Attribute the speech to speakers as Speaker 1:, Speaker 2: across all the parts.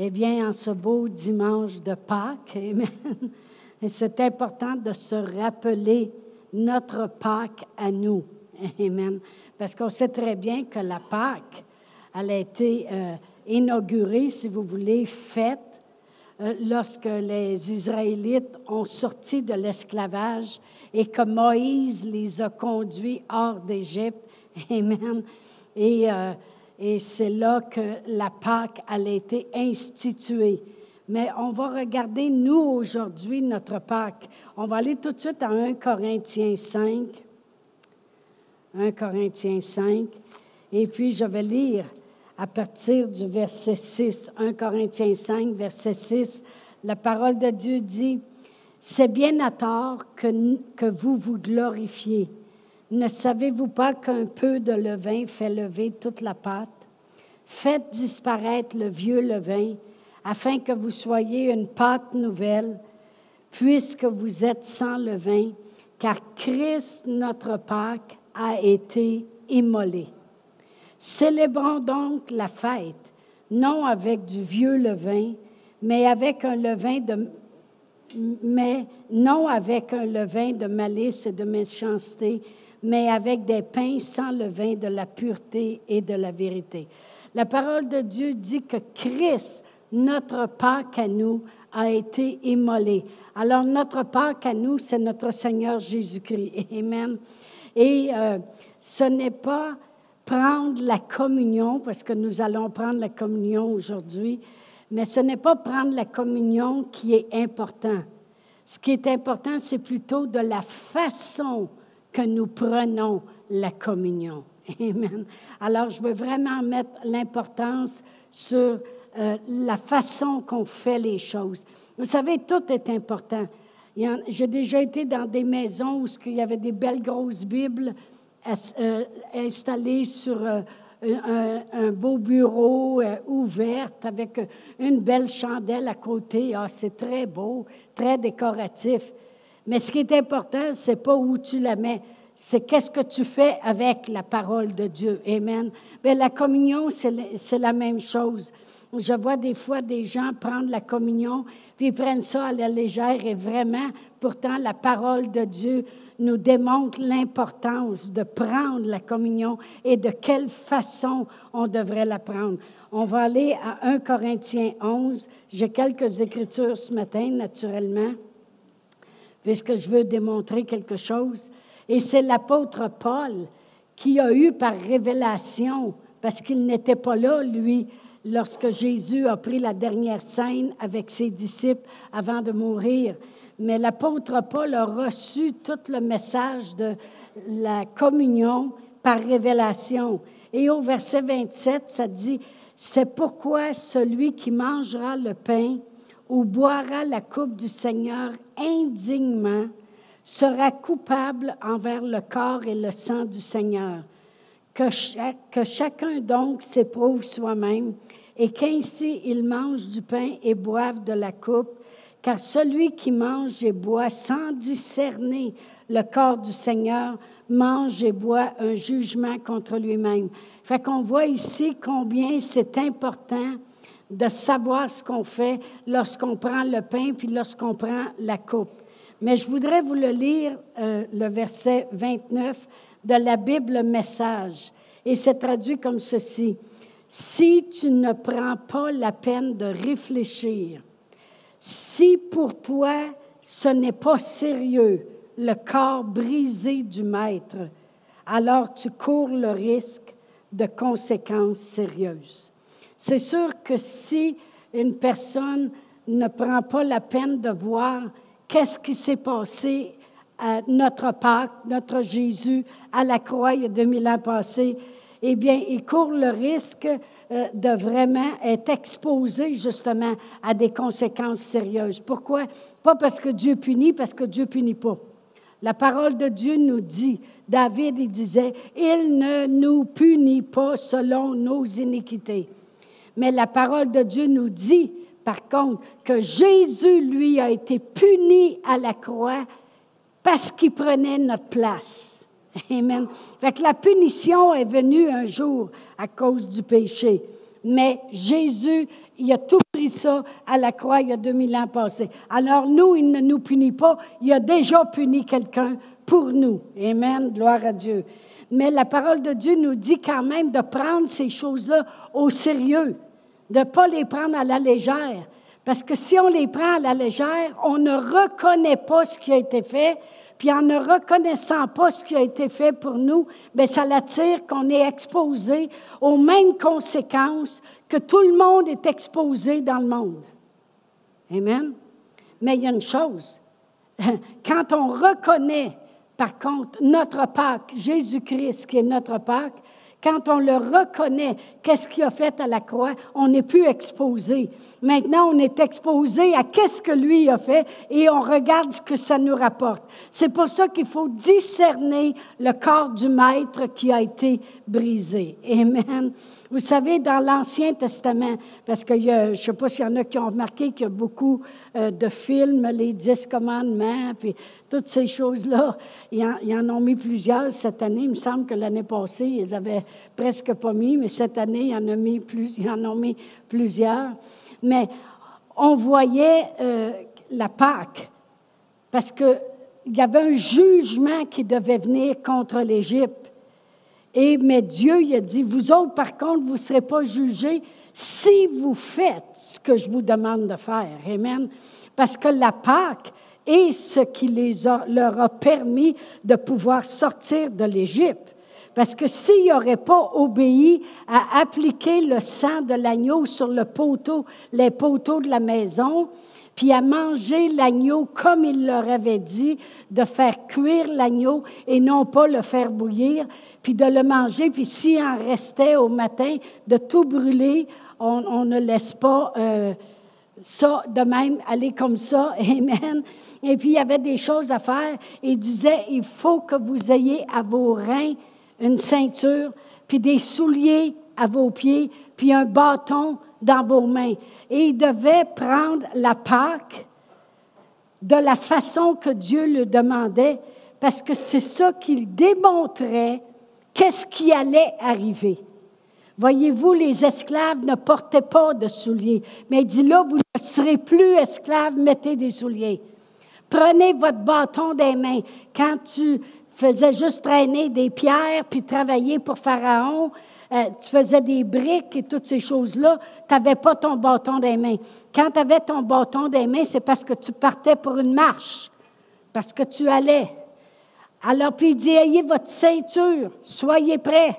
Speaker 1: Eh bien, en ce beau dimanche de Pâques, Amen, c'est important de se rappeler notre Pâques à nous. Amen. Parce qu'on sait très bien que la Pâques, elle a été euh, inaugurée, si vous voulez, faite euh, lorsque les Israélites ont sorti de l'esclavage et que Moïse les a conduits hors d'Égypte. Amen. Et, euh, et c'est là que la Pâque a été instituée. Mais on va regarder, nous, aujourd'hui, notre Pâque. On va aller tout de suite à 1 Corinthiens 5. 1 Corinthiens 5. Et puis, je vais lire à partir du verset 6. 1 Corinthiens 5, verset 6. La parole de Dieu dit, C'est bien à tort que, que vous vous glorifiez. Ne savez-vous pas qu'un peu de levain fait lever toute la pâte? Faites disparaître le vieux levain afin que vous soyez une pâte nouvelle, puisque vous êtes sans levain, car Christ, notre Pâque, a été immolé. Célébrons donc la fête, non avec du vieux levain, mais avec un levain de mais non avec un levain de malice et de méchanceté, mais avec des pains sans levain de la pureté et de la vérité. La parole de Dieu dit que Christ notre Pâque à nous a été immolé. Alors, notre Pâque à nous, c'est notre Seigneur Jésus-Christ. Amen. Et euh, ce n'est pas prendre la communion, parce que nous allons prendre la communion aujourd'hui, mais ce n'est pas prendre la communion qui est important. Ce qui est important, c'est plutôt de la façon que nous prenons la communion. Amen. Alors, je veux vraiment mettre l'importance sur euh, la façon qu'on fait les choses. Vous savez, tout est important. J'ai déjà été dans des maisons où il y avait des belles grosses Bibles euh, installées sur euh, un, beau bureau ouvert avec une belle chandelle à côté. Ah, c'est très beau, très décoratif. Mais ce qui est important, c'est pas où tu la mets, c'est qu'est-ce que tu fais avec la parole de Dieu. Amen. Mais la communion, c'est la même chose. Je vois des fois des gens prendre la communion, puis ils prennent ça à la légère et vraiment, pourtant, la parole de Dieu nous démontre l'importance de prendre la communion et de quelle façon on devrait la prendre. On va aller à 1 Corinthiens 11. J'ai quelques écritures ce matin, naturellement, puisque je veux démontrer quelque chose. Et c'est l'apôtre Paul qui a eu par révélation, parce qu'il n'était pas là, lui, lorsque Jésus a pris la dernière scène avec ses disciples avant de mourir. Mais l'apôtre Paul a reçu tout le message de la communion par révélation. Et au verset 27, ça dit, c'est pourquoi celui qui mangera le pain ou boira la coupe du Seigneur indignement sera coupable envers le corps et le sang du Seigneur. Que, que chacun donc s'éprouve soi-même et qu'ainsi il mange du pain et boive de la coupe, car celui qui mange et boit sans discerner le corps du Seigneur mange et boit un jugement contre lui-même. Fait qu'on voit ici combien c'est important de savoir ce qu'on fait lorsqu'on prend le pain puis lorsqu'on prend la coupe. Mais je voudrais vous le lire, euh, le verset 29 de la Bible Message. Et c'est traduit comme ceci. Si tu ne prends pas la peine de réfléchir, si pour toi ce n'est pas sérieux, le corps brisé du maître, alors tu cours le risque de conséquences sérieuses. C'est sûr que si une personne ne prend pas la peine de voir qu'est-ce qui s'est passé à notre Pâques, notre Jésus, à la croix il y a 2000 ans passés, eh bien, il court le risque euh, de vraiment être exposé justement à des conséquences sérieuses. Pourquoi? Pas parce que Dieu punit, parce que Dieu punit pas. La parole de Dieu nous dit, David, il disait, il ne nous punit pas selon nos iniquités. Mais la parole de Dieu nous dit, par contre, que Jésus, lui, a été puni à la croix parce qu'il prenait notre place. Amen. Fait que la punition est venue un jour à cause du péché. Mais Jésus, il a tout pris ça à la croix il y a 2000 ans passés. Alors nous, il ne nous punit pas. Il a déjà puni quelqu'un pour nous. Amen. Gloire à Dieu. Mais la parole de Dieu nous dit quand même de prendre ces choses-là au sérieux, de ne pas les prendre à la légère. Parce que si on les prend à la légère, on ne reconnaît pas ce qui a été fait, puis en ne reconnaissant pas ce qui a été fait pour nous, bien, ça l'attire qu'on est exposé aux mêmes conséquences que tout le monde est exposé dans le monde. Amen. Mais il y a une chose. Quand on reconnaît, par contre, notre Pâque, Jésus-Christ qui est notre Pâque, quand on le reconnaît, qu'est-ce qu'il a fait à la croix, on n'est plus exposé. Maintenant, on est exposé à qu'est-ce que lui a fait et on regarde ce que ça nous rapporte. C'est pour ça qu'il faut discerner le corps du Maître qui a été brisé. Amen. Vous savez, dans l'Ancien Testament, parce que je ne sais pas s'il y en a qui ont remarqué qu'il y a beaucoup euh, de films, les dix commandements, puis toutes ces choses-là, ils, en, ont mis plusieurs cette année. Il me semble que l'année passée, ils avaient presque pas mis, mais cette année, ils en ont mis, en mis plusieurs. Mais on voyait euh, la Pâque, parce qu'il y avait un jugement qui devait venir contre l'Égypte. Et, mais Dieu, il a dit, vous autres, par contre, vous ne serez pas jugés si vous faites ce que je vous demande de faire. Amen. Parce que la Pâque est ce qui les leur a permis de pouvoir sortir de l'Égypte. Parce que s'ils n'auraient pas obéi à appliquer le sang de l'agneau sur le poteau, les poteaux de la maison, puis à manger l'agneau comme il leur avait dit, de faire cuire l'agneau et non pas le faire bouillir, puis de le manger, puis s'il en restait au matin, de tout brûler, on, ne laisse pas euh, ça de même aller comme ça. Amen. Et puis il y avait des choses à faire. Il disait, il faut que vous ayez à vos reins une ceinture, puis des souliers à vos pieds, puis un bâton dans vos mains. Et il devait prendre la Pâque de la façon que Dieu le demandait, parce que c'est ça qu'il démontrait qu'est-ce qui allait arriver. Voyez-vous, les esclaves ne portaient pas de souliers. Mais il dit là, vous ne serez plus esclaves, mettez des souliers. Prenez votre bâton des mains. Quand tu faisais juste traîner des pierres puis travailler pour Pharaon, euh, tu faisais des briques et toutes ces choses-là, tu n'avais pas ton bâton des mains. Quand tu avais ton bâton des mains, c'est parce que tu partais pour une marche, parce que tu allais. Alors, puis il dit, ayez votre ceinture, soyez prêts.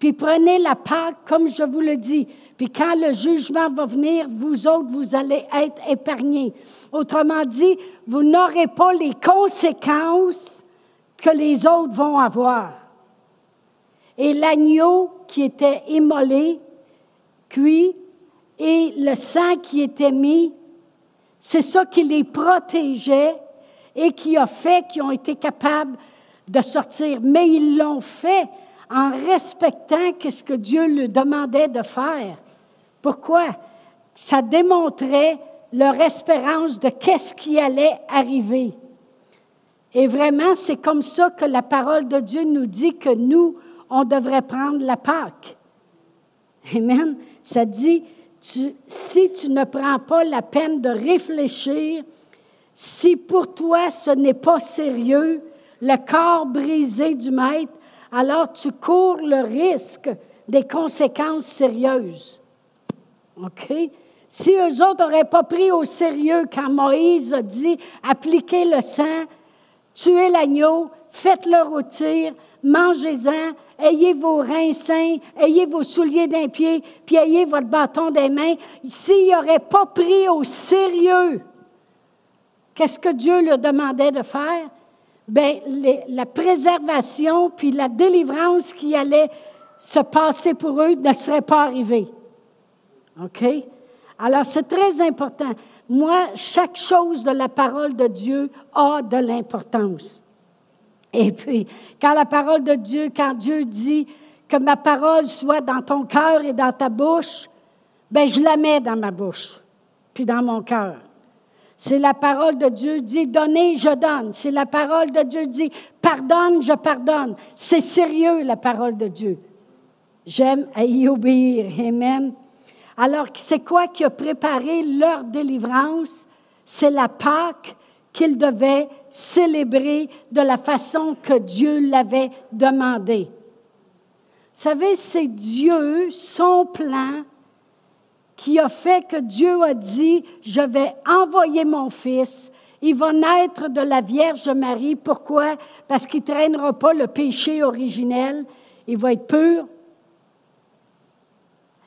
Speaker 1: Puis prenez la Pâque comme je vous le dis. Puis quand le jugement va venir, vous autres, vous allez être épargnés. Autrement dit, vous n'aurez pas les conséquences que les autres vont avoir. Et l'agneau qui était immolé, cuit, et le sang qui était mis, c'est ça qui les protégeait et qui a fait qu'ils ont été capables de sortir. Mais ils l'ont fait en respectant ce que Dieu lui demandait de faire. Pourquoi? Ça démontrait leur espérance de qu'est-ce qui allait arriver. Et vraiment, c'est comme ça que la parole de Dieu nous dit que nous, on devrait prendre la Pâque. Amen. Ça dit, si tu ne prends pas la peine de réfléchir, si pour toi ce n'est pas sérieux, le corps brisé du Maître, alors tu cours le risque des conséquences sérieuses. OK? Si eux autres n'auraient pas pris au sérieux quand Moïse a dit appliquez le sang, tuez l'agneau, faites-le rôtir, mangez-en, ayez vos reins sains, ayez vos souliers d'un pied, puis ayez votre bâton des mains. S'ils n'auraient pas pris au sérieux, qu'est-ce que Dieu leur demandait de faire? bien, la préservation puis la délivrance qui allait se passer pour eux ne serait pas arrivée. OK? Alors, c'est très important. Moi, chaque chose de la parole de Dieu a de l'importance. Et puis, quand la parole de Dieu, quand Dieu dit que ma parole soit dans ton cœur et dans ta bouche, ben je la mets dans ma bouche, puis dans mon cœur. C'est la parole de Dieu dit donnez, je donne. C'est la parole de Dieu dit pardonne, je pardonne. C'est sérieux la parole de Dieu. j'aime à y obéir. Amen. Alors, c'est quoi qui a préparé leur délivrance? C'est la Pâque qu'ils devaient célébrer de la façon que Dieu l'avait demandé. Vous savez, c'est Dieu, son plan, qui a fait que Dieu a dit, je vais envoyer mon fils, il va naître de la Vierge Marie. Pourquoi? Parce qu'il ne traînera pas le péché originel, il va être pur.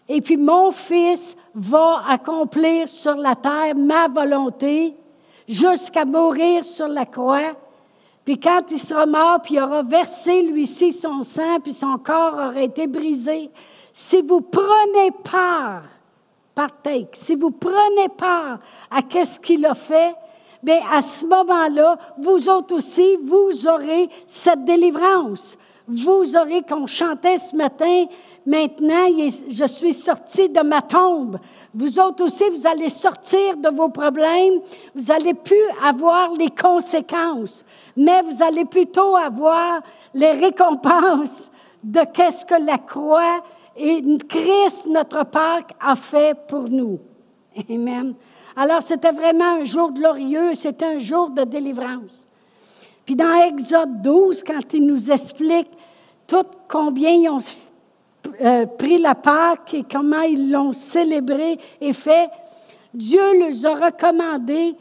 Speaker 1: Et puis mon fils va accomplir sur la terre ma volonté jusqu'à mourir sur la croix. Puis quand il sera mort, puis il aura versé lui-ci son sang, puis son corps aura été brisé, si vous prenez part, partake, si vous prenez part à qu'est-ce qu'il a fait, bien à ce moment-là, vous autres aussi, vous aurez cette délivrance. Vous aurez, qu'on chantait ce matin, maintenant, je suis sorti de ma tombe. Vous autres aussi, vous allez sortir de vos problèmes. Vous allez plus avoir les conséquences, mais vous allez plutôt avoir les récompenses de qu'est-ce que la croix et Christ, notre Pâque, a fait pour nous. Amen. Alors, c'était vraiment un jour glorieux, c'était un jour de délivrance. Puis dans Exode 12, quand il nous explique tout combien ils ont euh, pris la Pâque et comment ils l'ont célébré et fait, Dieu leur a recommandé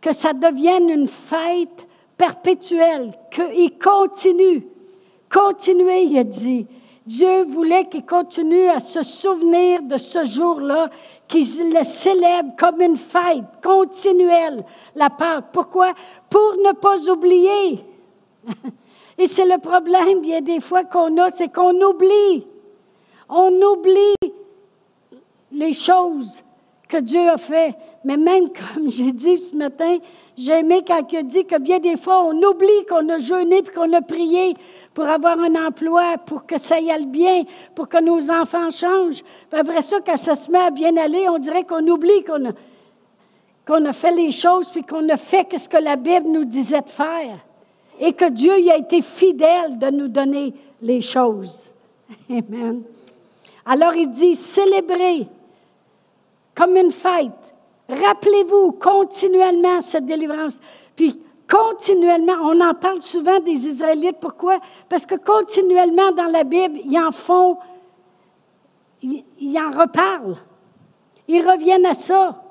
Speaker 1: que ça devienne une fête perpétuelle, qu'ils continuent. Continuez, il a dit. Dieu voulait qu'ils continuent à se souvenir de ce jour-là, qu'ils le célèbrent comme une fête continuelle, la Pâque. Pourquoi? Pour ne pas oublier. Et c'est le problème, bien des fois qu'on a, c'est qu'on oublie. On oublie les choses que Dieu a fait. Mais même comme j'ai dit ce matin, j'ai aimé quand il dit que bien des fois, on oublie qu'on a jeûné et qu'on a prié pour avoir un emploi, pour que ça y aille bien, pour que nos enfants changent. Puis après ça, quand ça se met à bien aller, on dirait qu'on oublie qu'on a, qu'on a fait les choses puis qu'on a fait ce que la Bible nous disait de faire. Et que Dieu y a été fidèle de nous donner les choses. Amen. Alors il dit, célébrez comme une fête. Rappelez-vous continuellement cette délivrance. Puis, continuellement, on en parle souvent des Israélites. Pourquoi? Parce que continuellement dans la Bible, ils en font, ils, en reparlent. Ils reviennent à ça.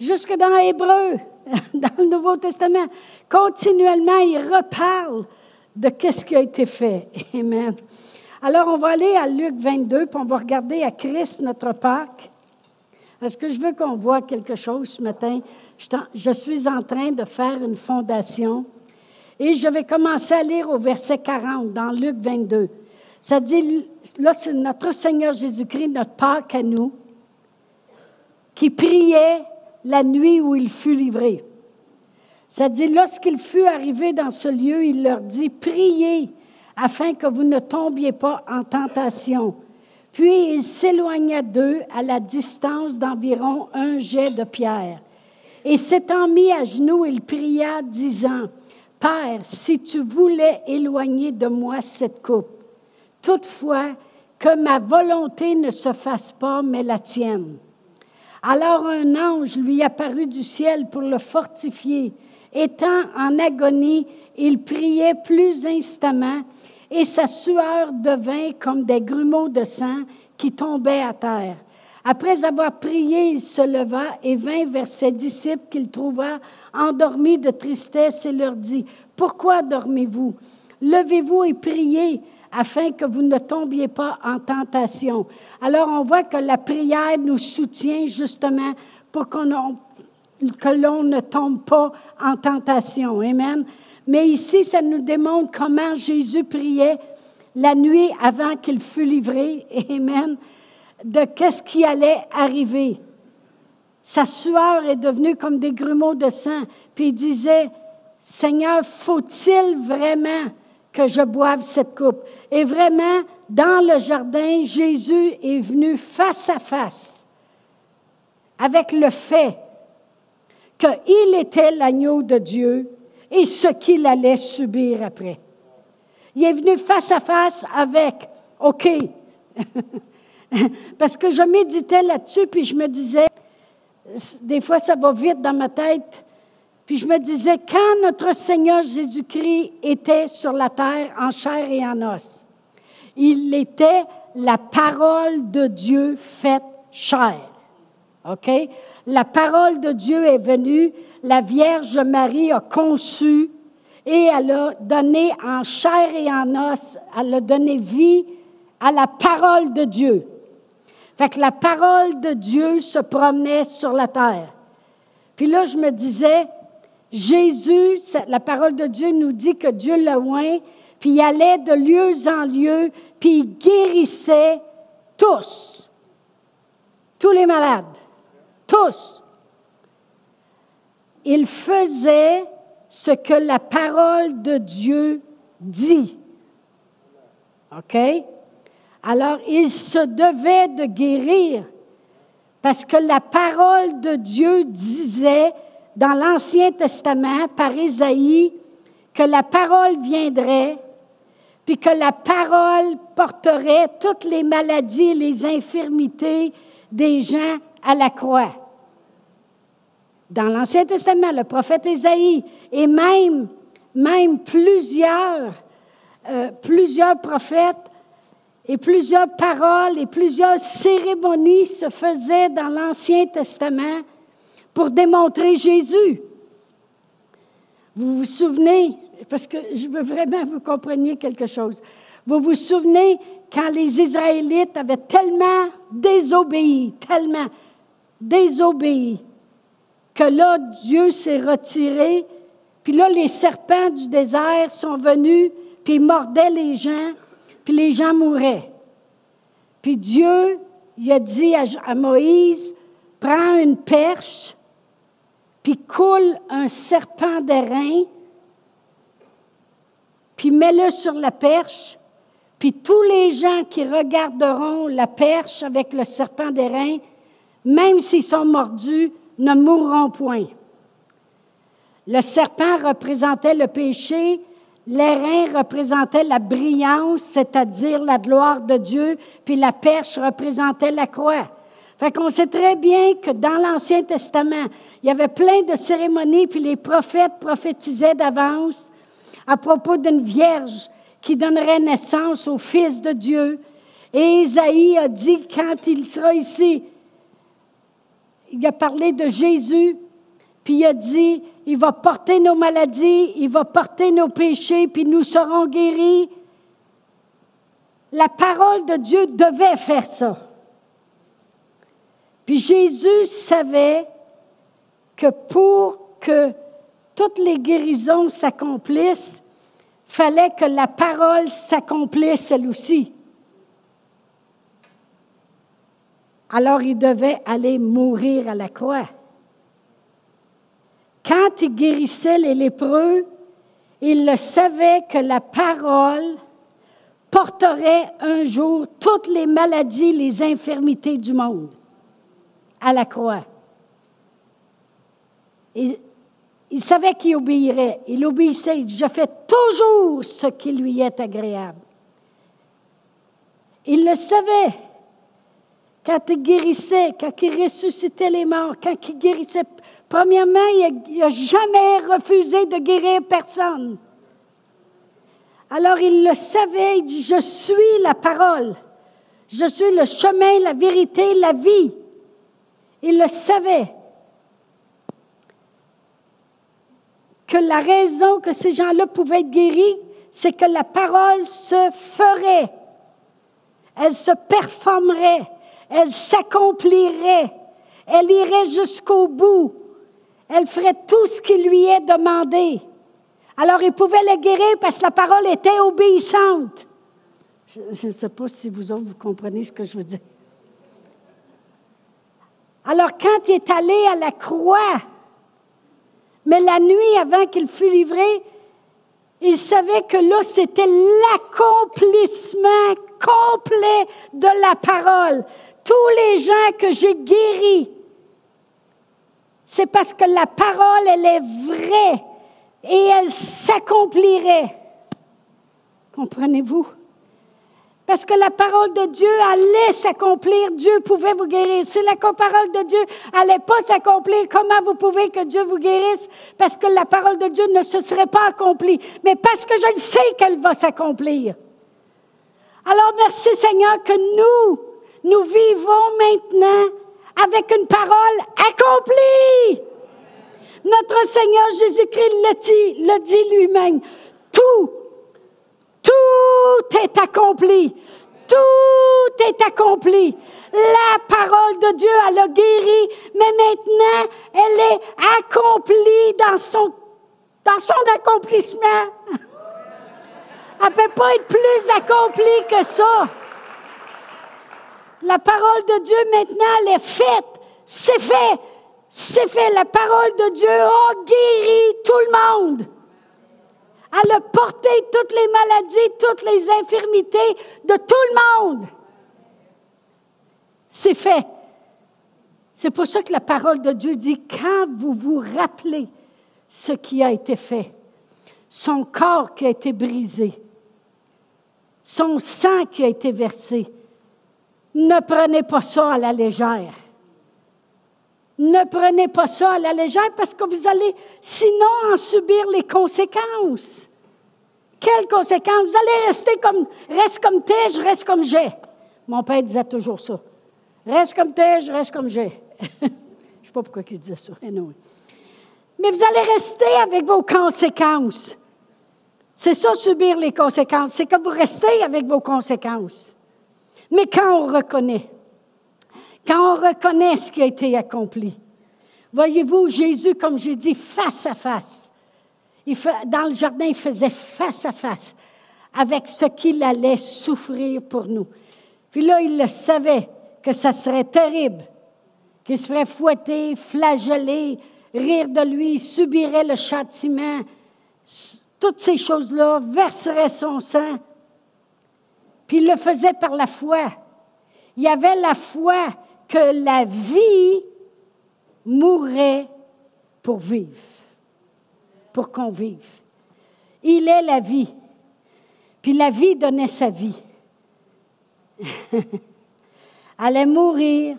Speaker 1: Jusque dans l'Hébreu, dans le Nouveau Testament, continuellement, ils reparlent de ce qui a été fait. Amen. Alors, on va aller à Luc 22, puis on va regarder à Christ, notre Pâque. Est-ce que je veux qu'on voit quelque chose ce matin? Je suis en train de faire une fondation et je vais commencer à lire au verset 40 dans Luc 22. Ça dit, là, c'est notre Seigneur Jésus-Christ, notre Pâque à nous, qui priait la nuit où il fut livré. Ça dit, lorsqu'il fut arrivé dans ce lieu, il leur dit, priez afin que vous ne tombiez pas en tentation. Puis il s'éloigna d'eux à la distance d'environ un jet de pierre. Et s'étant mis à genoux, il pria, disant, Père, si tu voulais éloigner de moi cette coupe, toutefois que ma volonté ne se fasse pas, mais la tienne. Alors un ange lui apparut du ciel pour le fortifier. Étant en agonie, il priait plus instamment et sa sueur devint comme des grumeaux de sang qui tombaient à terre. Après avoir prié, il se leva et vint vers ses disciples qu'il trouva endormis de tristesse et leur dit, Pourquoi dormez-vous? Levez-vous et priez afin que vous ne tombiez pas en tentation. Alors on voit que la prière nous soutient justement pour que l'on ne tombe pas en tentation. Amen. Mais ici, ça nous démontre comment Jésus priait la nuit avant qu'il fût livré. Amen. De qu'est-ce qui allait arriver. Sa sueur est devenue comme des grumeaux de sang. Puis il disait, Seigneur, faut-il vraiment que je boive cette coupe? Et vraiment, dans le jardin, Jésus est venu face à face avec le fait qu'il était l'agneau de Dieu et ce qu'il allait subir après. Il est venu face à face avec OK. Parce que je méditais là-dessus, puis je me disais, des fois ça va vite dans ma tête, puis je me disais, quand notre Seigneur Jésus-Christ était sur la terre en chair et en os, il était la parole de Dieu faite chair. OK? La parole de Dieu est venue, la Vierge Marie a conçu et elle a donné en chair et en os, elle a donné vie à la parole de Dieu. Fait que la parole de Dieu se promenait sur la terre. Puis là, je me disais, Jésus, la parole de Dieu nous dit que Dieu le oint, puis il allait de lieu en lieu, puis il guérissait tous, tous les malades, tous. Il faisait ce que la parole de Dieu dit. OK? Alors, il se devait de guérir parce que la parole de Dieu disait dans l'Ancien Testament par Isaïe que la parole viendrait, puis que la parole porterait toutes les maladies et les infirmités des gens à la croix. Dans l'Ancien Testament, le prophète Isaïe et même, même plusieurs, euh, plusieurs prophètes et plusieurs paroles et plusieurs cérémonies se faisaient dans l'Ancien Testament pour démontrer Jésus. Vous vous souvenez, parce que je veux vraiment que vous compreniez quelque chose. Vous vous souvenez quand les Israélites avaient tellement désobéi, tellement désobéi, que là, Dieu s'est retiré, puis là, les serpents du désert sont venus, puis mordaient les gens, puis les gens mouraient. Puis Dieu, il a dit à, Moïse, prends une perche, puis coule un serpent d'airain, puis mets-le sur la perche, puis tous les gens qui regarderont la perche avec le serpent d'airain, même s'ils sont mordus, ne mourront point. Le serpent représentait le péché, L'airain représentait la brillance, c'est-à-dire la gloire de Dieu, puis la perche représentait la croix. Fait qu'on sait très bien que dans l'Ancien Testament, il y avait plein de cérémonies, puis les prophètes prophétisaient d'avance à propos d'une vierge qui donnerait naissance au Fils de Dieu. Et Isaïe a dit, quand il sera ici, il a parlé de Jésus, puis il a dit, il va porter nos maladies, il va porter nos péchés, puis nous serons guéris. La parole de Dieu devait faire ça. Puis Jésus savait que pour que toutes les guérisons s'accomplissent, fallait que la parole s'accomplisse elle aussi. Alors il devait aller mourir à la croix. Quand il guérissait les lépreux, il le savait que la parole porterait un jour toutes les maladies, les infirmités du monde à la croix. il savait qu'il obéirait. Il obéissait. Il dit, je fais toujours ce qui lui est agréable. Il le savait. Quand il guérissait, quand il ressuscitait les morts, quand il guérissait Premièrement, il n'a jamais refusé de guérir personne. Alors il le savait, il dit, je suis la parole. Je suis le chemin, la vérité, la vie. Il le savait. Que la raison que ces gens-là pouvaient être guéris, c'est que la parole se ferait. Elle se performerait. Elle s'accomplirait. Elle irait jusqu'au bout elle ferait tout ce qui lui est demandé. Alors il pouvait le guérir parce que la parole était obéissante. Je ne sais pas si vous autres, vous comprenez ce que je veux dire. Alors quand il est allé à la croix, mais la nuit avant qu'il fût livré, il savait que là, c'était l'accomplissement complet de la parole. Tous les gens que j'ai guéris, c'est parce que la parole, elle est vraie et elle s'accomplirait. Comprenez-vous? Parce que la parole de Dieu allait s'accomplir, Dieu pouvait vous guérir. Si la parole de Dieu allait pas s'accomplir, comment vous pouvez que Dieu vous guérisse? Parce que la parole de Dieu ne se serait pas accomplie, mais parce que je sais qu'elle va s'accomplir. Alors merci Seigneur que nous, nous vivons maintenant avec une parole accomplie. Notre Seigneur Jésus-Christ le dit, le dit lui-même. Tout tout est accompli. Tout est accompli. La parole de Dieu, elle a guéri, mais maintenant, elle est accomplie dans son, accomplissement. Elle ne peut pas être plus accomplie que ça. La parole de Dieu, maintenant, elle est faite. C'est fait. C'est fait. La parole de Dieu a guéri tout le monde. Elle a porté toutes les maladies, toutes les infirmités de tout le monde. C'est fait. C'est pour ça que la parole de Dieu dit, quand vous vous rappelez ce qui a été fait, son corps qui a été brisé, son sang qui a été versé, ne prenez pas ça à la légère. Ne prenez pas ça à la légère parce que vous allez sinon en subir les conséquences. Quelles conséquences? Vous allez rester comme, reste comme t'es, je reste comme j'ai. Mon père disait toujours ça. Reste comme t'es, je reste comme j'ai. je ne sais pas pourquoi il disait ça. Mais vous allez rester avec vos conséquences. C'est ça, subir les conséquences. C'est que vous restez avec vos conséquences. Mais quand on reconnaît, quand on reconnaît ce qui a été accompli, voyez-vous, Jésus, comme j'ai dit, face à face, dans le jardin, il faisait face à face avec ce qu'il allait souffrir pour nous. Puis là, il le savait que ça serait terrible, qu'il se ferait fouetter, flageller, rire de lui, subirait le châtiment, toutes ces choses-là, verserait son sang. Puis il le faisait par la foi. Il avait la foi que la vie mourrait pour vivre pour qu'on vive. Il est la vie. Puis la vie donnait sa vie. Allait mourir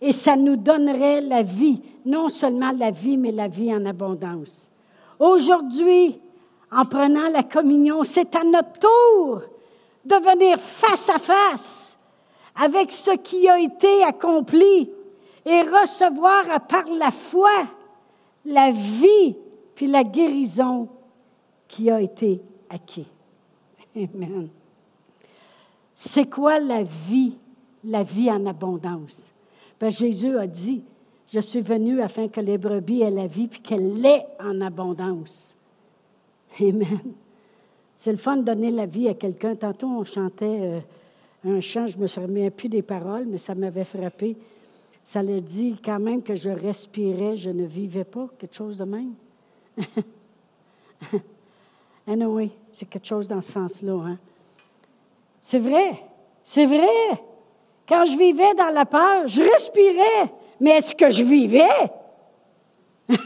Speaker 1: et ça nous donnerait la vie. Non seulement la vie, mais la vie en abondance. Aujourd'hui, en prenant la communion, c'est à notre tour de venir face à face avec ce qui a été accompli et recevoir par la foi la vie puis la guérison qui a été acquise. Amen. C'est quoi la vie, la vie en abondance? Ben, Jésus a dit, je suis venu afin que les brebis aient la vie, puis qu'elle l'ait en abondance. Amen. C'est le fun de donner la vie à quelqu'un. Tantôt, on chantait euh, un chant, je me souviens plus des paroles, mais ça m'avait frappé. Ça l'a dit quand même que je respirais, je ne vivais pas, quelque chose de même. anyway, c'est quelque chose dans ce sens-là. Hein? C'est vrai, c'est vrai. Quand je vivais dans la peur, je respirais. Mais est-ce que je vivais?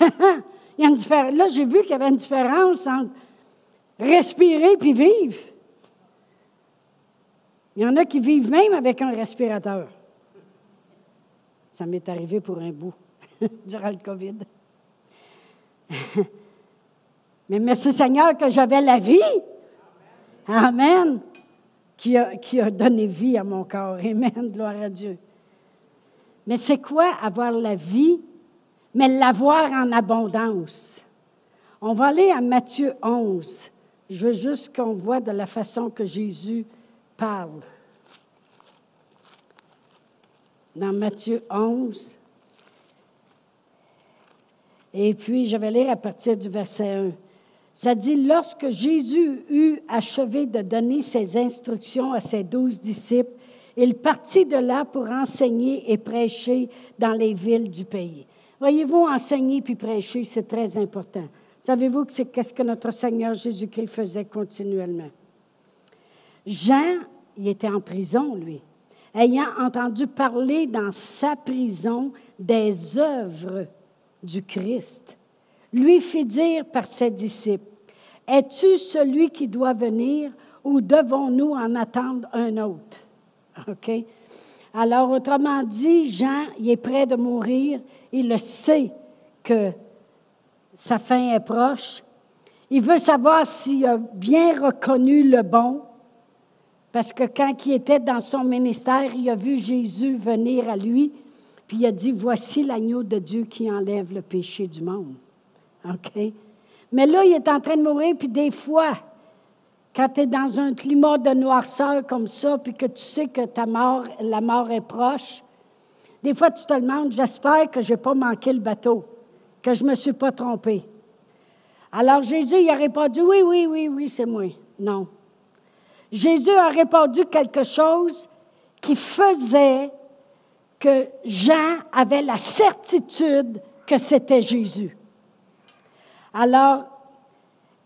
Speaker 1: Il y a. Là, j'ai vu qu'il y avait une différence entre respirer puis vivre. Il y en a qui vivent même avec un respirateur. Ça m'est arrivé pour un bout durant le COVID. Mais merci Seigneur que j'avais la vie. Amen. Qui a, qui a donné vie à mon corps. Amen. Gloire à Dieu. Mais c'est quoi avoir la vie, mais l'avoir en abondance? On va aller à Matthieu 11. Je veux juste qu'on voit de la façon que Jésus parle. Dans Matthieu 11, et puis, je vais lire à partir du verset 1. Ça dit, lorsque Jésus eut achevé de donner ses instructions à ses douze disciples, il partit de là pour enseigner et prêcher dans les villes du pays. Voyez-vous, enseigner puis prêcher, c'est très important. Savez-vous que c'est qu'est-ce que notre Seigneur Jésus-Christ faisait continuellement? Jean, il était en prison, lui, ayant entendu parler dans sa prison des œuvres du Christ, lui fit dire par ses disciples, Es-tu celui qui doit venir ou devons-nous en attendre un autre? OK? Alors, autrement dit, Jean, il est prêt de mourir. Il le sait que sa fin est proche. Il veut savoir s'il a bien reconnu le bon, parce que quand il était dans son ministère, il a vu Jésus venir à lui, puis il a dit, voici l'agneau de Dieu qui enlève le péché du monde. OK? Mais là, il est en train de mourir, puis des fois, quand tu es dans un climat de noirceur comme ça, puis que tu sais que ta mort, la mort est proche, des fois tu te demandes, j'espère que je n'ai pas manqué le bateau, que je ne me suis pas trompé. Alors Jésus, il a répondu, oui, oui, oui, oui, c'est moi. Non. Jésus a répondu quelque chose qui faisait que Jean avait la certitude que c'était Jésus. Alors,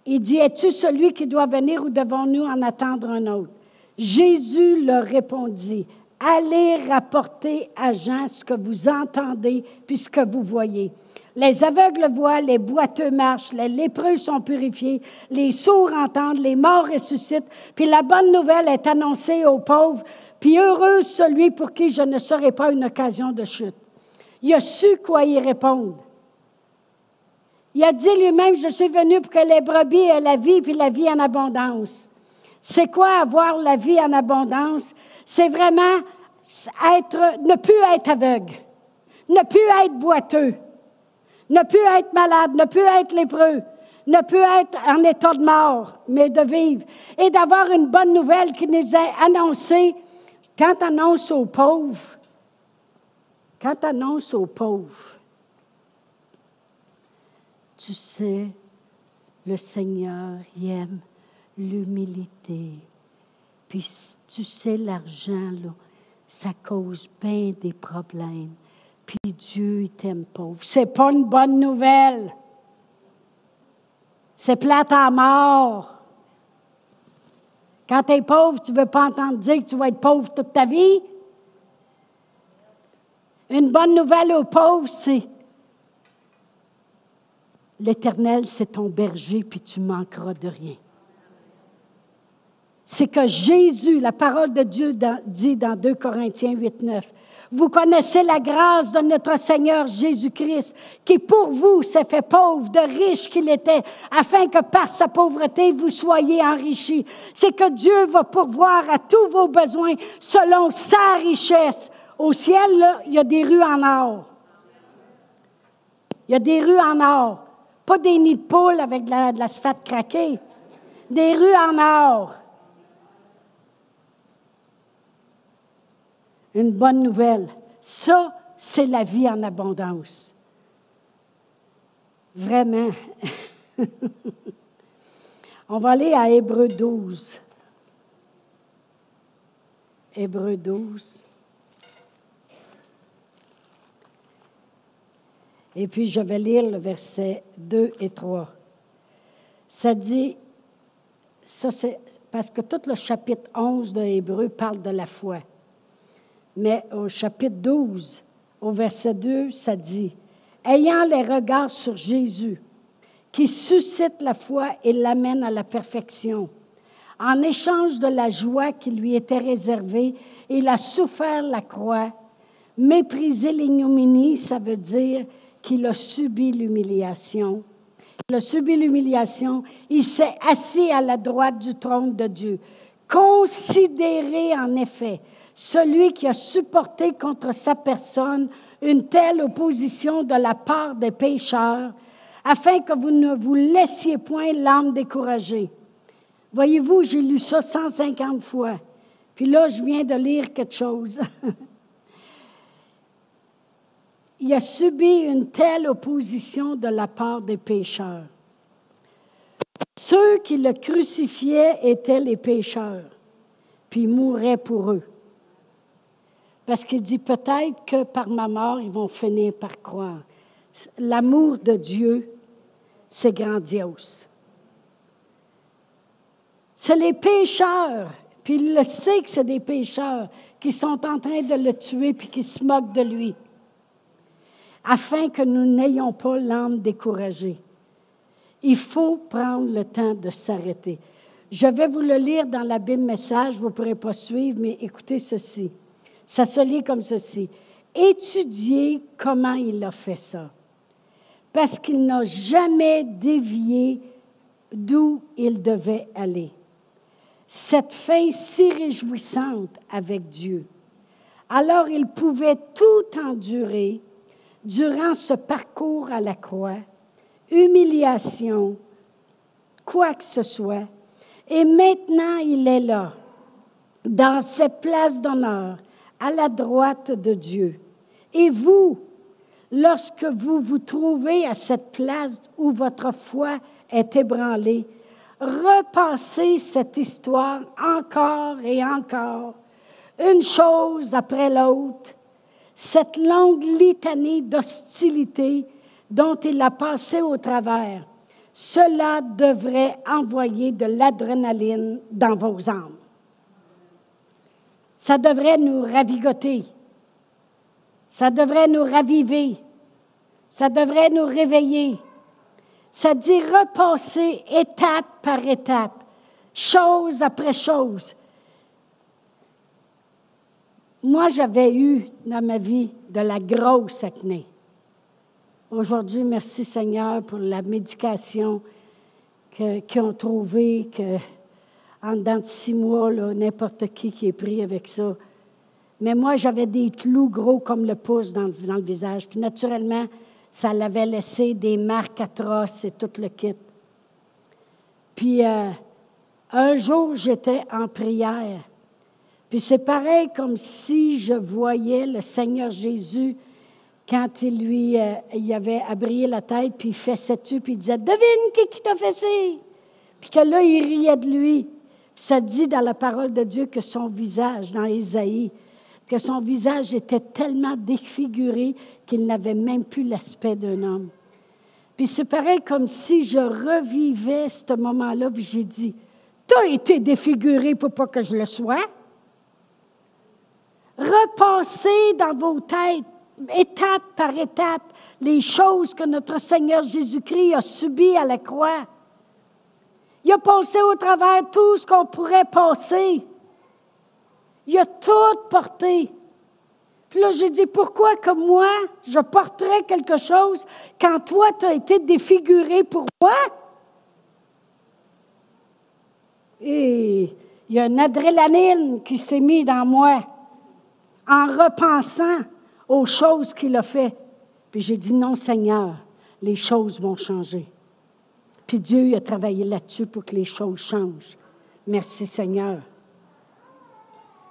Speaker 1: il dit, Es-tu celui qui doit venir ou devons-nous en attendre un autre? Jésus leur répondit, Allez rapporter à Jean ce que vous entendez puisque vous voyez. Les aveugles voient, les boiteux marchent, les lépreux sont purifiés, les sourds entendent, les morts ressuscitent, puis la bonne nouvelle est annoncée aux pauvres, puis heureux celui pour qui je ne serai pas une occasion de chute. Il a su quoi y répondre. Il a dit lui-même, je suis venu pour que les brebis aient la vie, puis la vie en abondance. C'est quoi avoir la vie en abondance? C'est vraiment ne plus être aveugle, ne plus être boiteux, ne plus être malade, ne plus être lépreux, ne plus être en état de mort, mais de vivre. Et d'avoir une bonne nouvelle qui nous est annoncée quand on annonce aux pauvres. Quand on annonce aux pauvres, tu sais, le Seigneur aime l'humilité. Puis tu sais, l'argent, là, ça cause bien des problèmes. Puis Dieu, il t'aime pauvre. C'est pas une bonne nouvelle. C'est plate à mort. Quand tu es pauvre, tu ne veux pas entendre dire que tu vas être pauvre toute ta vie. Une bonne nouvelle aux pauvres, c'est l'Éternel, c'est ton berger, puis tu manqueras de rien. C'est que Jésus, la parole de Dieu dit dans 2 Corinthiens 8, 9, vous connaissez la grâce de notre Seigneur Jésus-Christ, qui pour vous s'est fait pauvre, de riche qu'il était, afin que par sa pauvreté vous soyez enrichis. C'est que Dieu va pourvoir à tous vos besoins selon sa richesse. Au ciel, il y a des rues en or. Il y a des rues en or. Pas des nids de poules avec de, la, l'asphalte craquée. Des rues en or. Une bonne nouvelle. Ça, c'est la vie en abondance. Vraiment. On va aller à Hébreu 12. Hébreu 12. Et puis je vais lire le verset 2 et 3. Ça dit, ça c'est parce que tout le chapitre 11 de Hébreu parle de la foi. Mais au chapitre 12, au verset 2, ça dit, Ayant les regards sur Jésus, qui suscite la foi et l'amène à la perfection. En échange de la joie qui lui était réservée, il a souffert la croix. Mépriser l'ignominie, ça veut dire qu'il a subi l'humiliation. Il a subi l'humiliation. Il s'est assis à la droite du trône de Dieu. Considérez en effet celui qui a supporté contre sa personne une telle opposition de la part des pécheurs, afin que vous ne vous laissiez point l'âme découragée. Voyez-vous, j'ai lu ça 150 fois. Puis là, je viens de lire quelque chose. il a subi une telle opposition de la part des pécheurs. Ceux qui le crucifiaient étaient les pécheurs, puis mouraient pour eux. Parce qu'il dit peut-être que par ma mort, ils vont finir par croire. L'amour de Dieu, c'est grandiose. C'est les pécheurs, puis il le sait que c'est des pécheurs, qui sont en train de le tuer, puis qui se moquent de lui afin que nous n'ayons pas l'âme découragée. Il faut prendre le temps de s'arrêter. Je vais vous le lire dans la Bible Message, vous ne pourrez pas suivre, mais écoutez ceci. Ça se lit comme ceci. Étudiez comment il a fait ça. Parce qu'il n'a jamais dévié d'où il devait aller. Cette fin si réjouissante avec Dieu. Alors il pouvait tout endurer durant ce parcours à la croix, humiliation, quoi que ce soit. Et maintenant, il est là, dans cette place d'honneur, à la droite de Dieu. Et vous, lorsque vous vous trouvez à cette place où votre foi est ébranlée, repassez cette histoire encore et encore, une chose après l'autre, cette longue litanie d'hostilité dont il a passé au travers, cela devrait envoyer de l'adrénaline dans vos âmes. Ça devrait nous ravigoter. Ça devrait nous raviver. Ça devrait nous réveiller. Ça dit repasser étape par étape, chose après chose. Moi, j'avais eu dans ma vie de la grosse acné. Aujourd'hui, merci Seigneur pour la médication qu'ils ont trouvée, que en dedans de six mois, n'importe qui qui est pris avec ça. Mais moi, j'avais des clous gros comme le pouce dans, le visage. Puis naturellement, ça l'avait laissé des marques atroces et tout le kit. Puis euh, un jour, j'étais en prière. Puis c'est pareil comme si je voyais le Seigneur Jésus quand il lui euh, avait abrié la tête, puis il fessait dessus, puis il disait Devine qui, qui t'a fessé Puis que là, il riait de lui. Ça dit dans la parole de Dieu que son visage, dans Isaïe, que son visage était tellement défiguré qu'il n'avait même plus l'aspect d'un homme. Puis c'est pareil comme si je revivais ce moment-là, puis j'ai dit, Tu as été défiguré pour pas que je le sois. Repassez dans vos têtes, étape par étape, les choses que notre Seigneur Jésus-Christ a subies à la croix. Il a passé au travers tout ce qu'on pourrait passer. Il a tout porté. Puis là, j'ai dit, pourquoi que moi, je porterais quelque chose quand toi, tu as été défiguré pour moi? Et il y a une adrénaline qui s'est mise dans moi en repensant aux choses qu'il a fait. Puis j'ai dit, non, Seigneur, les choses vont changer. Puis Dieu a travaillé là-dessus pour que les choses changent. Merci Seigneur.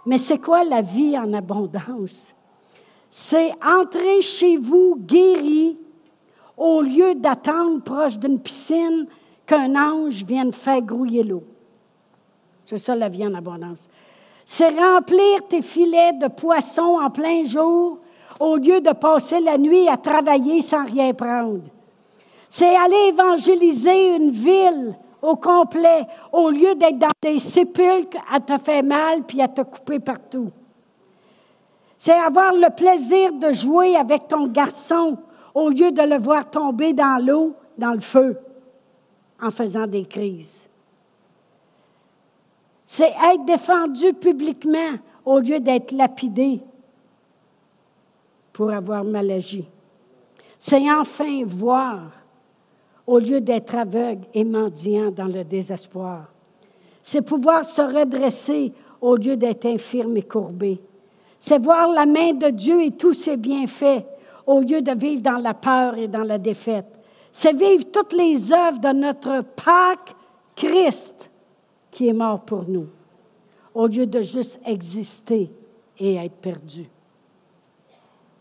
Speaker 1: Mais c'est quoi la vie en abondance? C'est entrer chez vous guéri au lieu d'attendre proche d'une piscine qu'un ange vienne faire grouiller l'eau. C'est ça la vie en abondance. C'est remplir tes filets de poissons en plein jour au lieu de passer la nuit à travailler sans rien prendre. C'est aller évangéliser une ville au complet, au lieu d'être dans des sépulcres à te faire mal puis à te couper partout. C'est avoir le plaisir de jouer avec ton garçon au lieu de le voir tomber dans l'eau, dans le feu, en faisant des crises. C'est être défendu publiquement au lieu d'être lapidé pour avoir mal agi. C'est enfin voir au lieu d'être aveugle et mendiant dans le désespoir. C'est pouvoir se redresser au lieu d'être infirme et courbé. C'est voir la main de Dieu et tous ses bienfaits au lieu de vivre dans la peur et dans la défaite. C'est vivre toutes les œuvres de notre Pâque Christ qui est mort pour nous, au lieu de juste exister et être perdu.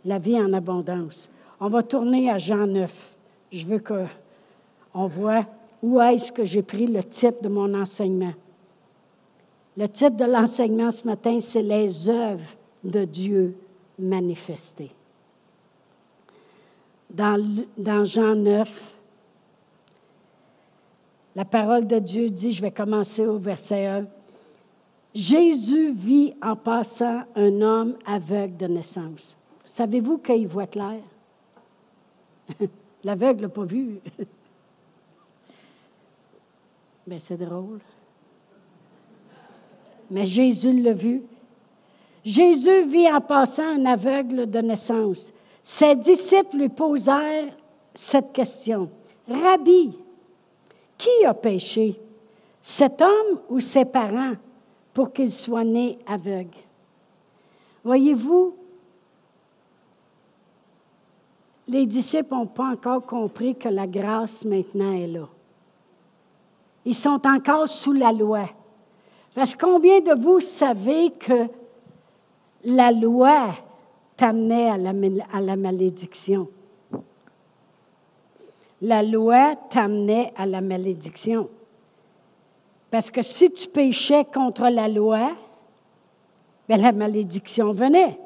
Speaker 1: La vie en abondance. On va tourner à Jean 9. Je veux que on voit où est-ce que j'ai pris le titre de mon enseignement. Le titre de l'enseignement ce matin, c'est Les œuvres de Dieu manifestées. Dans, dans Jean 9, la parole de Dieu dit, je vais commencer au verset 1, Jésus vit en passant un homme aveugle de naissance. Savez-vous qu'il voit clair? L'aveugle n'a pas vu. Ben, c'est drôle. mais Jésus l'a vu. Jésus vit en passant un aveugle de naissance. Ses disciples lui posèrent cette question. Rabbi, qui a péché, cet homme ou ses parents, pour qu'il soit né aveugle? Voyez-vous, les disciples n'ont pas encore compris que la grâce maintenant est là. Ils sont encore sous la loi. Parce que combien de vous savez que la loi t'amenait à la, malédiction? La loi t'amenait à la malédiction. Parce que si tu péchais contre la loi, bien, la malédiction venait.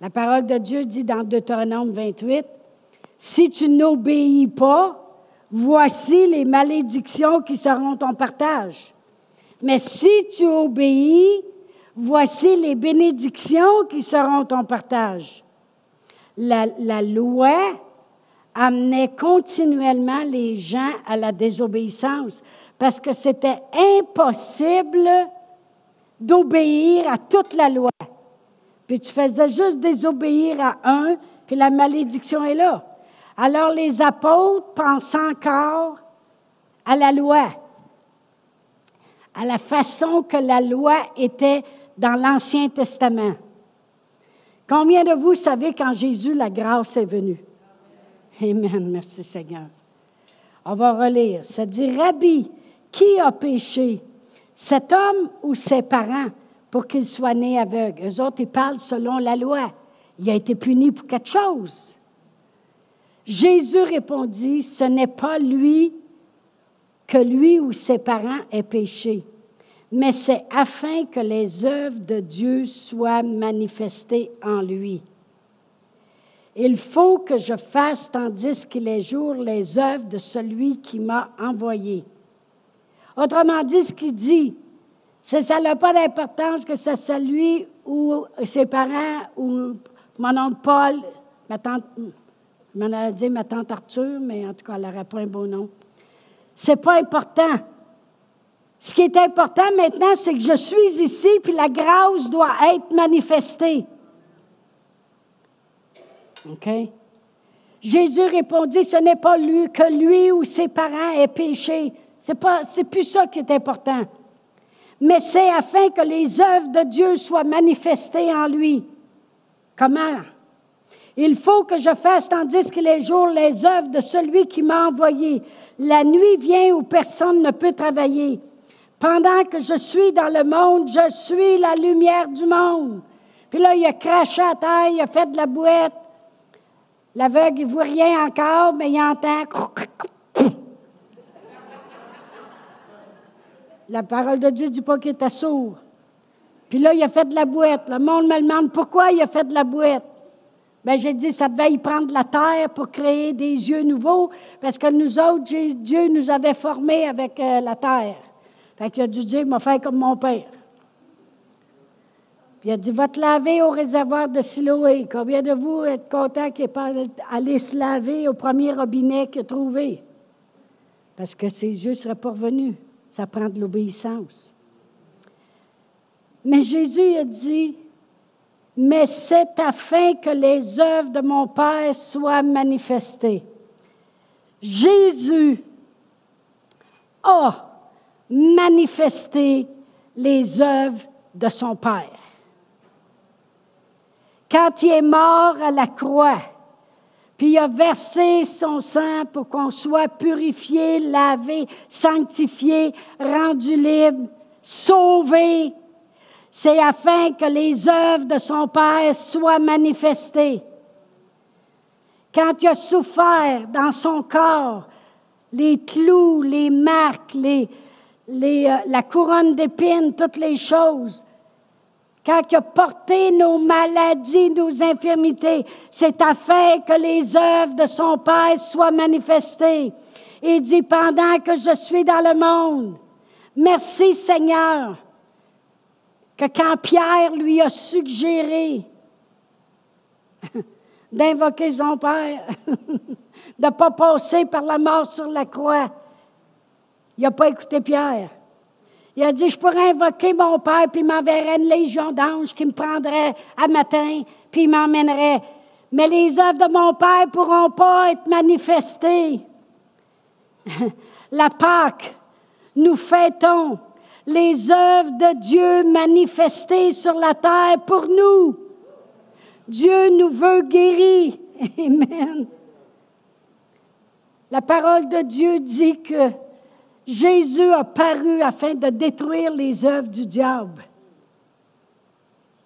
Speaker 1: La parole de Dieu dit dans Deutéronome 28, si tu n'obéis pas, voici les malédictions qui seront ton partage. Mais si tu obéis, voici les bénédictions qui seront ton partage. La, la loi amenait continuellement les gens à la désobéissance parce que c'était impossible d'obéir à toute la loi. Puis tu faisais juste désobéir à un, puis la malédiction est là. Alors les apôtres pensent encore à la loi, à la façon que la loi était dans l'Ancien Testament. Combien de vous savez quand Jésus, la grâce est venue? Amen, merci Seigneur. On va relire. Ça dit, Rabbi, qui a péché, cet homme ou ses parents, pour qu'il soit né aveugle? Eux autres, ils parlent selon la loi. Il a été puni pour quelque chose. Jésus répondit, ce n'est pas lui que lui ou ses parents aient péché, mais c'est afin que les œuvres de Dieu soient manifestées en lui. Il faut que je fasse, tandis qu'il est jour, les œuvres de celui qui m'a envoyé. Autrement dit, ce qu'il dit, c'est ça n'a pas d'importance que ce soit lui ou ses parents ou mon oncle Paul, ma tante, je m'en dire ma tante Arthur, mais en tout cas, elle n'aurait pas un beau nom. C'est pas important. Ce qui est important maintenant, c'est que je suis ici, puis la grâce doit être manifestée. OK? Jésus répondit, ce n'est pas lui que lui ou ses parents aient péché. C'est pas, c'est plus ça qui est important. Mais c'est afin que les œuvres de Dieu soient manifestées en lui. Comment? Il faut que je fasse, tandis que les jours, les œuvres de celui qui m'a envoyé. La nuit vient où personne ne peut travailler. Pendant que je suis dans le monde, je suis la lumière du monde. Puis là, il a craché à terre, il a fait de la bouette. L'aveugle, il ne voit rien encore, mais il entend. La parole de Dieu ne dit pas qu'il était sourd. Puis là, il a fait de la bouette. Le monde me demande pourquoi il a fait de la bouette? Bien, j'ai dit, ça devait y prendre la terre pour créer des yeux nouveaux, parce que nous autres, Dieu nous avait formés avec euh, la terre. Fait qu'il a dû dire, m'a fait comme mon père. Puis il a dit, va te laver au réservoir de Siloé. Combien de vous êtes contents qu'il n'ait pas allé se laver au premier robinet qu'il a trouvé? Parce que ses yeux seraient pas revenus. Ça prend de l'obéissance. Mais Jésus a dit, mais c'est afin que les œuvres de mon Père soient manifestées. Jésus a manifesté les œuvres de son Père. Quand il est mort à la croix, puis il a versé son sang pour qu'on soit purifié, lavé, sanctifié, rendu libre, sauvé, c'est afin que les œuvres de son Père soient manifestées. Quand il a souffert dans son corps, les clous, les marques, euh, la couronne d'épines, toutes les choses, quand il a porté nos maladies, nos infirmités, c'est afin que les œuvres de son Père soient manifestées. Il dit, pendant que je suis dans le monde, merci Seigneur, que quand Pierre lui a suggéré d'invoquer son Père, de ne pas passer par la mort sur la croix, il n'a pas écouté Pierre. Il a dit, je pourrais invoquer mon Père, puis il m'enverrait une légion d'anges qui me prendrait à matin, puis il m'emmènerait. Mais les œuvres de mon Père ne pourront pas être manifestées. La Pâque, nous fêtons les œuvres de Dieu manifestées sur la terre pour nous. Dieu nous veut guéris. Amen. La parole de Dieu dit que Jésus a paru afin de détruire les œuvres du diable.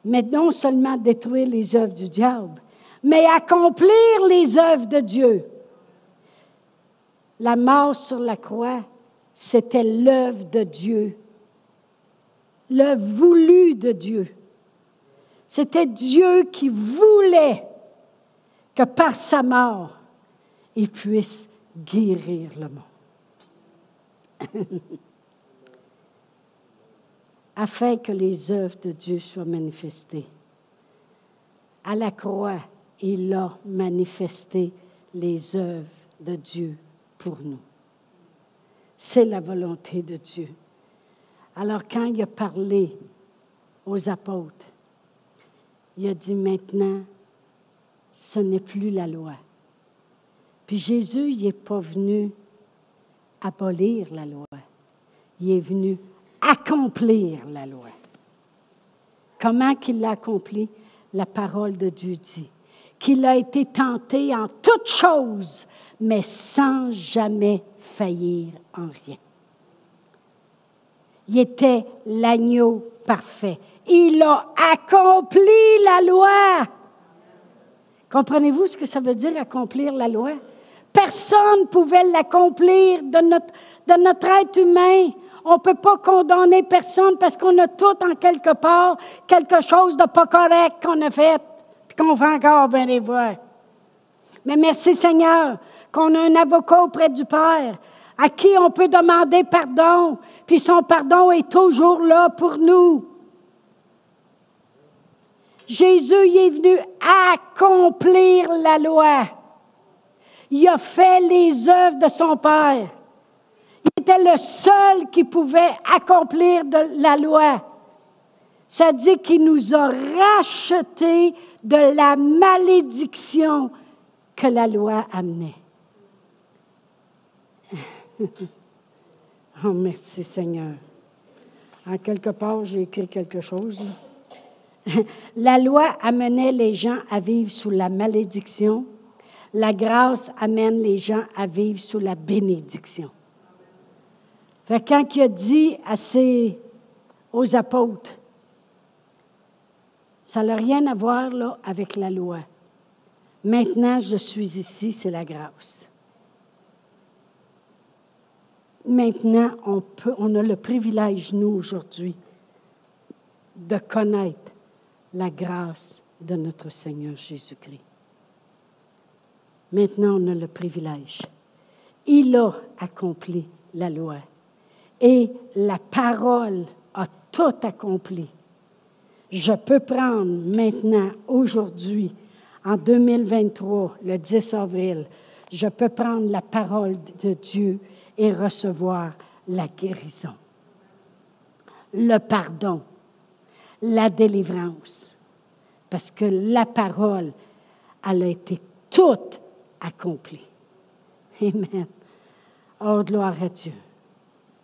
Speaker 1: Mais non seulement détruire les œuvres du diable, mais accomplir les œuvres de Dieu. La mort sur la croix, c'était l'œuvre de Dieu, le voulu de Dieu. C'était Dieu qui voulait que par sa mort, il puisse guérir le monde. afin que les œuvres de Dieu soient manifestées. À la croix, il a manifesté les œuvres de Dieu pour nous. C'est la volonté de Dieu. Alors quand il a parlé aux apôtres, il a dit maintenant, ce n'est plus la loi. Puis Jésus, il n'est pas venu abolir la loi. Il est venu accomplir la loi. Comment qu'il l'a accompli? La parole de Dieu dit qu'il a été tenté en toutes choses, mais sans jamais faillir en rien. Il était l'agneau parfait. Il a accompli la loi. Comprenez-vous ce que ça veut dire accomplir la loi? Personne ne pouvait l'accomplir de notre, de être humain. On ne peut pas condamner personne parce qu'on a tout en quelque part quelque chose de pas correct qu'on a fait, puis qu'on fait encore bien les voir. Mais merci Seigneur qu'on a un avocat auprès du Père à qui on peut demander pardon, puis son pardon est toujours là pour nous. Jésus est venu accomplir la loi. Il a fait les œuvres de son Père. Il était le seul qui pouvait accomplir la loi. Ça dit qu'il nous a rachetés de la malédiction que la loi amenait. oh, merci Seigneur. En quelque part, j'ai écrit quelque chose. la loi amenait les gens à vivre sous la malédiction la grâce amène les gens à vivre sous la bénédiction. Quand il a dit à aux apôtres, ça n'a rien à voir avec la loi. Maintenant, je suis ici, c'est la grâce. Maintenant, on, a le privilège, nous, aujourd'hui, de connaître la grâce de notre Seigneur Jésus-Christ. Maintenant, on a le privilège. Il a accompli la loi. Et la parole a tout accompli. Je peux prendre maintenant, aujourd'hui, en 2023, le 10 avril, je peux prendre la parole de Dieu et recevoir la guérison, le pardon, la délivrance. Parce que la parole, elle a été toute accompli. Amen. Oh, gloire à Dieu.